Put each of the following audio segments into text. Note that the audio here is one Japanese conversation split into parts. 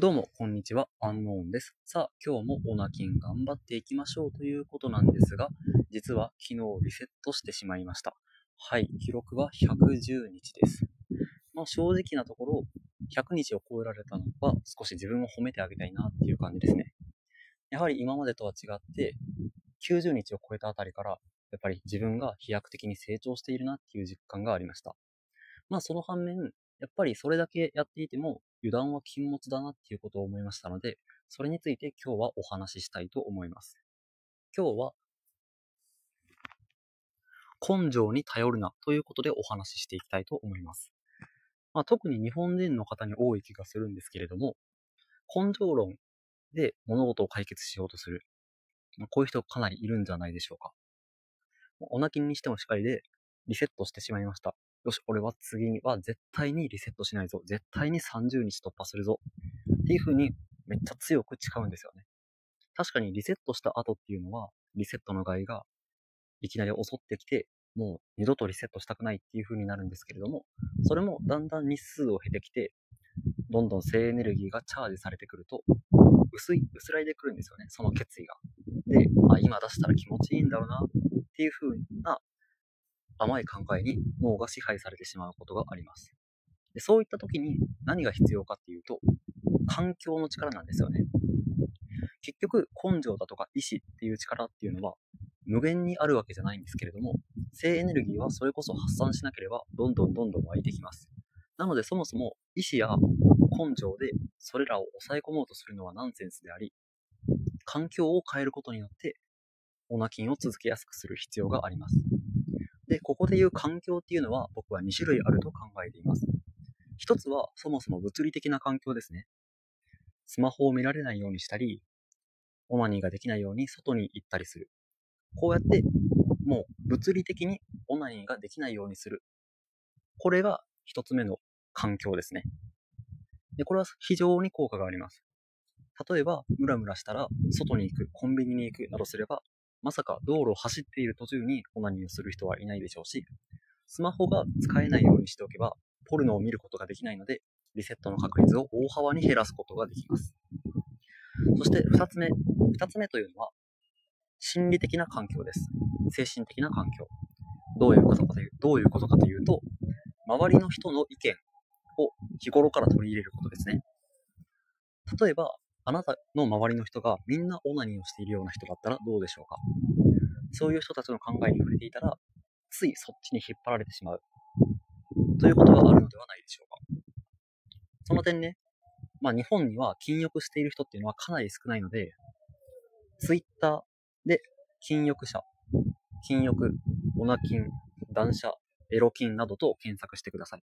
どうも、こんにちは。アンノーンです。さあ、今日もオナキン頑張っていきましょうということなんですが、実は昨日リセットしてしまいました。はい、記録は110日です。まあ、正直なところ、100日を超えられたのは少し自分を褒めてあげたいなっていう感じですね。やはり今までとは違って、90日を超えたあたりから、やっぱり自分が飛躍的に成長しているなっていう実感がありました。まあその反面、やっぱりそれだけやっていても油断は禁物だなっていうことを思いましたので、それについて今日はお話ししたいと思います。今日は、根性に頼るなということでお話ししていきたいと思います。まあ、特に日本人の方に多い気がするんですけれども、根性論で物事を解決しようとする。まあ、こういう人かなりいるんじゃないでしょうか。お泣きにしてもしっかりでリセットしてしまいました。よし、俺は次には絶対にリセットしないぞ。絶対に30日突破するぞ。っていう風にめっちゃ強く誓うんですよね。確かにリセットした後っていうのは、リセットの害がいきなり襲ってきて、もう二度とリセットしたくないっていう風になるんですけれども、それもだんだん日数を経てきて、どんどん性エネルギーがチャージされてくると、薄い、薄らいでくるんですよね、その決意が。で、あ、今出したら気持ちいいんだろうなっていう風な甘い考えに脳が支配されてしまうことがあります。でそういった時に何が必要かっていうと、環境の力なんですよね。結局、根性だとか意志っていう力っていうのは無限にあるわけじゃないんですけれども、性エネルギーはそれこそ発散しなければどんどんどんどん湧いてきます。なのでそもそも意志や根性でそれらを抑え込もうとするのはナンセンスであり、環境を変えることによってオナキンを続けやすくする必要があります。で、ここで言う環境っていうのは僕は2種類あると考えています。一つはそもそも物理的な環境ですね。スマホを見られないようにしたり、オナニーができないように外に行ったりする。こうやってもう物理的にオナニーができないようにする。これが一つ目の環境ですね。で、これは非常に効果があります。例えば、ムラムラしたら外に行く、コンビニに行くなどすれば、まさか道路を走っている途中にオナニーをする人はいないでしょうし、スマホが使えないようにしておけば、ポルノを見ることができないので、リセットの確率を大幅に減らすことができます。そして2つ目。2つ目というのは、心理的な環境です。精神的な環境。どういうことかというどういうことかというと、周りの人の意見を日頃から取り入れることですね。例えば、あなたの周りの人がみんなオナニーをしているような人だったらどうでしょうか？そういう人たちの考えに触れていたら、ついそっちに引っ張られてしまう。ということがあるのではないでしょうか？その点ね、まあ日本には禁欲している人っていうのはかなり少ないので、ツイッターで禁欲者、禁欲、オナキン、断捨、エロキンなどと検索してください。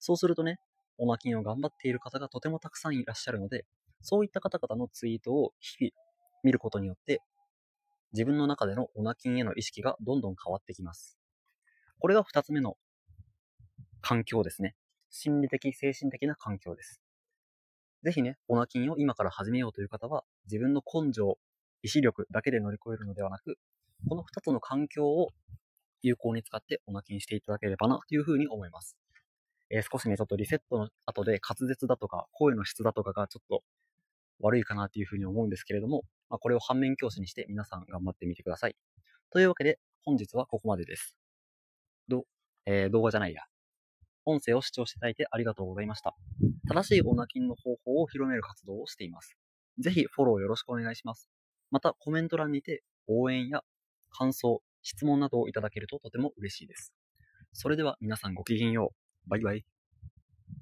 そうするとね、オナキンを頑張っている方がとてもたくさんいらっしゃるので、そういった方々のツイートを日々見ることによって、自分の中でのオナキンへの意識がどんどん変わってきます。これが二つ目の環境ですね。心理的、精神的な環境です。ぜひね、オナキンを今から始めようという方は、自分の根性、意志力だけで乗り越えるのではなく、この二つの環境を有効に使ってオナキンしていただければなというふうに思います。えー、少しね、ちょっとリセットの後で滑舌だとか、声の質だとかがちょっと悪いかなというふうに思うんですけれども、まあ、これを反面教師にして皆さん頑張ってみてください。というわけで、本日はここまでです。ど、えー、動画じゃないや。音声を視聴していただいてありがとうございました。正しいオナキンの方法を広める活動をしています。ぜひフォローよろしくお願いします。またコメント欄にて応援や感想、質問などをいただけるととても嬉しいです。それでは皆さんごきげんよう。バイバイ。